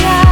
yeah.